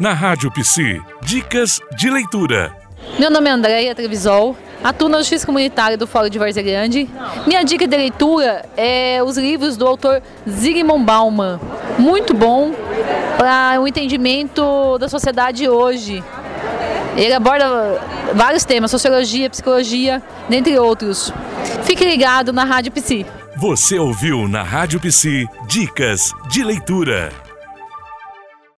Na Rádio PC dicas de leitura. Meu nome é Andréia Trevisol, atuo na Justiça Comunitária do Fórum de Várzea Grande. Minha dica de leitura é os livros do autor Zygmunt Bauman. Muito bom para o entendimento da sociedade hoje. Ele aborda vários temas, sociologia, psicologia, dentre outros. Fique ligado na Rádio PC. Você ouviu na Rádio PC Dicas de Leitura.